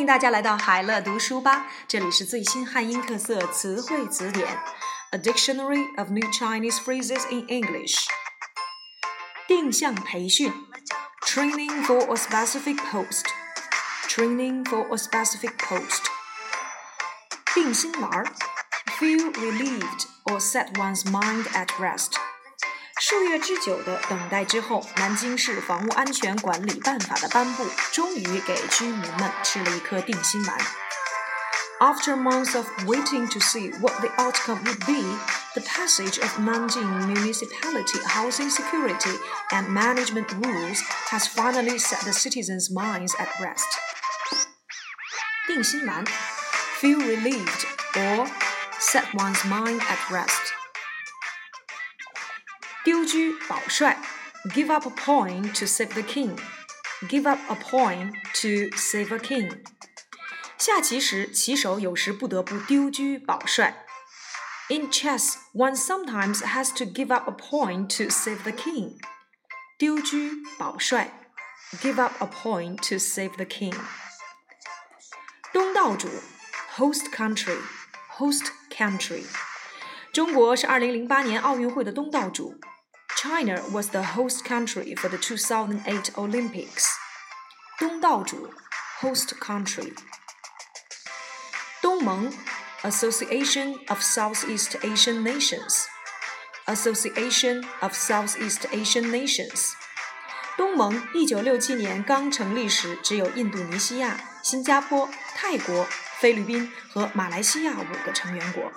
欢迎大家来到海乐读书吧，这里是最新汉音特色词汇词典，A Dictionary of New Chinese Phrases in English。定向培训，Training for a specific post，Training for a specific post。定心丸，Feel relieved or set one's mind at rest。 数月之久的等待之后，南京市房屋安全管理办法的颁布，终于给居民们吃了一颗定心丸。After months of waiting to see what the outcome would be, the passage of Nanjing Municipality Housing Security and Management Rules has finally set the citizens' minds at rest. 定心丸 feel relieved or set one's mind at rest. 丢车保帅，give up a point to save the king. Give up a point to save a king. 下棋时，棋手有时不得不丢车保帅。In chess, one sometimes has to give up a point to save the king. 丢车保帅，give up a point to save the king. 东道主，host country, host country. 中国是2008年奥运会的东道主。China was the host country for the 2008 Olympics. 东道主 host country. 东盟 Association of Southeast Asian Nations. Association of Southeast Asian Nations. 东盟一九六七年刚成立时，只有印度尼西亚、新加坡、泰国、菲律宾和马来西亚五个成员国。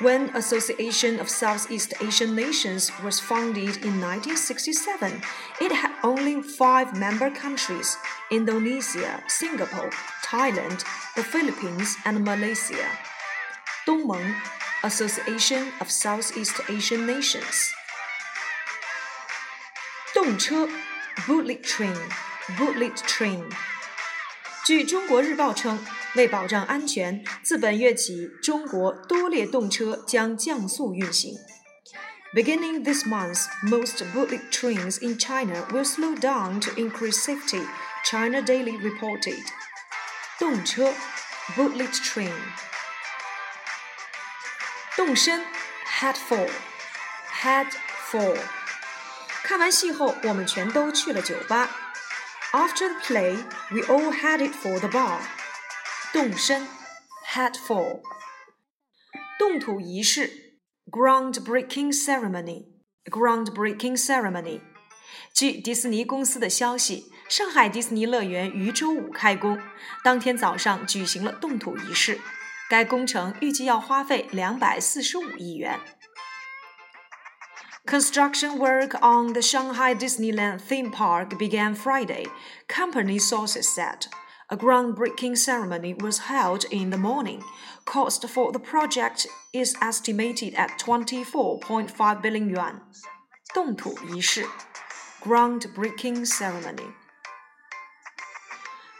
when Association of Southeast Asian Nations was founded in 1967, it had only five member countries Indonesia, Singapore, Thailand, the Philippines, and Malaysia. 东盟 Association of Southeast Asian Nations. 动车 bullet train, bullet train. 据中国日报称， 为保障安全，自本月起，中国多列动车将降速运行。Beginning this month, most bullet trains in China will slow down to increase safety. China Daily reported. 动车 bullet train. 动身 head for head for. 看完戏后，我们全都去了酒吧。after the play, we all headed for the bar. 动身 head for. 动土仪式 groundbreaking ceremony. groundbreaking ceremony. 据迪士尼公司的消息，上海迪士尼乐园于周五开工，当天早上举行了动土仪式。该工程预计要花费两百四十五亿元。Construction work on the Shanghai Disneyland theme park began Friday, company sources said. A groundbreaking ceremony was held in the morning. Cost for the project is estimated at 24.5 billion yuan. 动土仪式 groundbreaking ceremony.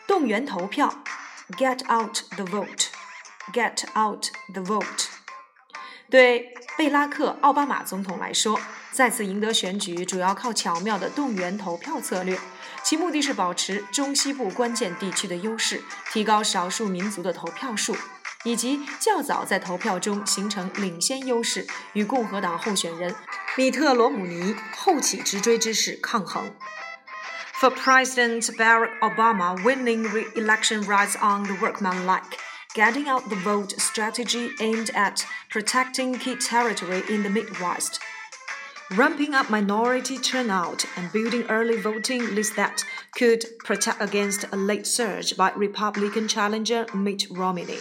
动员投票 get out the vote. Get out the vote. 对贝拉克·奥巴马总统来说， 再次赢得选举主要靠巧妙的动员投票策略，其目的是保持中西部关键地区的优势，提高少数民族的投票数，以及较早在投票中形成领先优势，与共和党候选人米特·罗姆尼后起直追之势抗衡。For President Barack Obama, winning re-election rides on the workmanlike. getting out the vote strategy aimed at protecting key territory in the Midwest, ramping up minority turnout and building early voting lists that could protect against a late surge by Republican challenger Mitt Romney.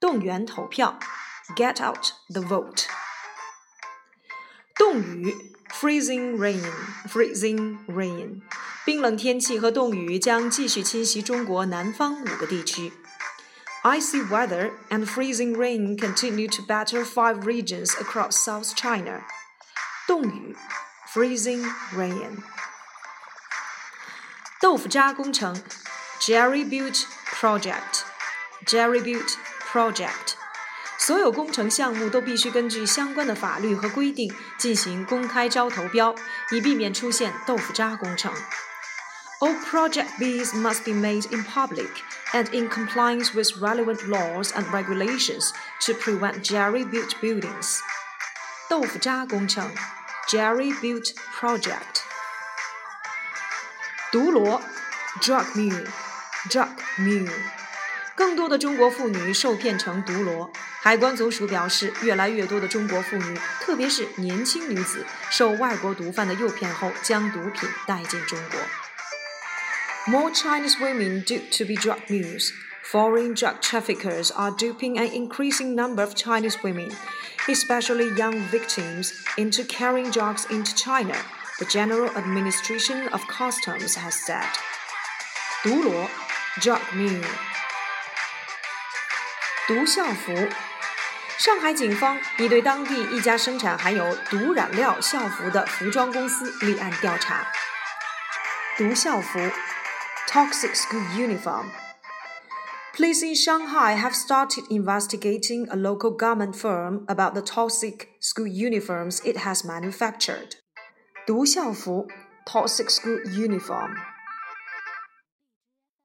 动员投票，get out the vote。冻雨，freezing rain，freezing rain，冰冷天气和冻雨将继续侵袭中国南方五个地区。Icy weather and freezing rain continue to batter five regions across South China. 冻雨 freezing rain. 豆腐渣工程 Jerry Butte Project. Jerry Butte Project. 所有工程项目都必须根据相关的法律和规定进行公开招投标，以避免出现豆腐渣工程。 All project Bs must be made in public and in compliance with relevant laws and regulations to prevent jerry-built buildings. 豆腐渣工程 Jerry Built Project. 毒骡 Drug Mule Drug Mule。更多的中国妇女受骗成毒骡。海关总署表示，越来越多的中国妇女，特别是年轻女子，受外国毒贩的诱骗后，将毒品带进中国。More Chinese women duped to be drug mules. Foreign drug traffickers are duping an increasing number of Chinese women especially young victims, into carrying drugs into China, the General Administration of Customs has said. 毒骡 drug mule。毒校服。上海警方已对当地一家生产含有毒染料校服的服装公司立案调查。毒校服 （toxic school uniform）。Police in Shanghai have started investigating a local garment firm about the toxic school uniforms it has manufactured. 毒校服，toxic school uniform。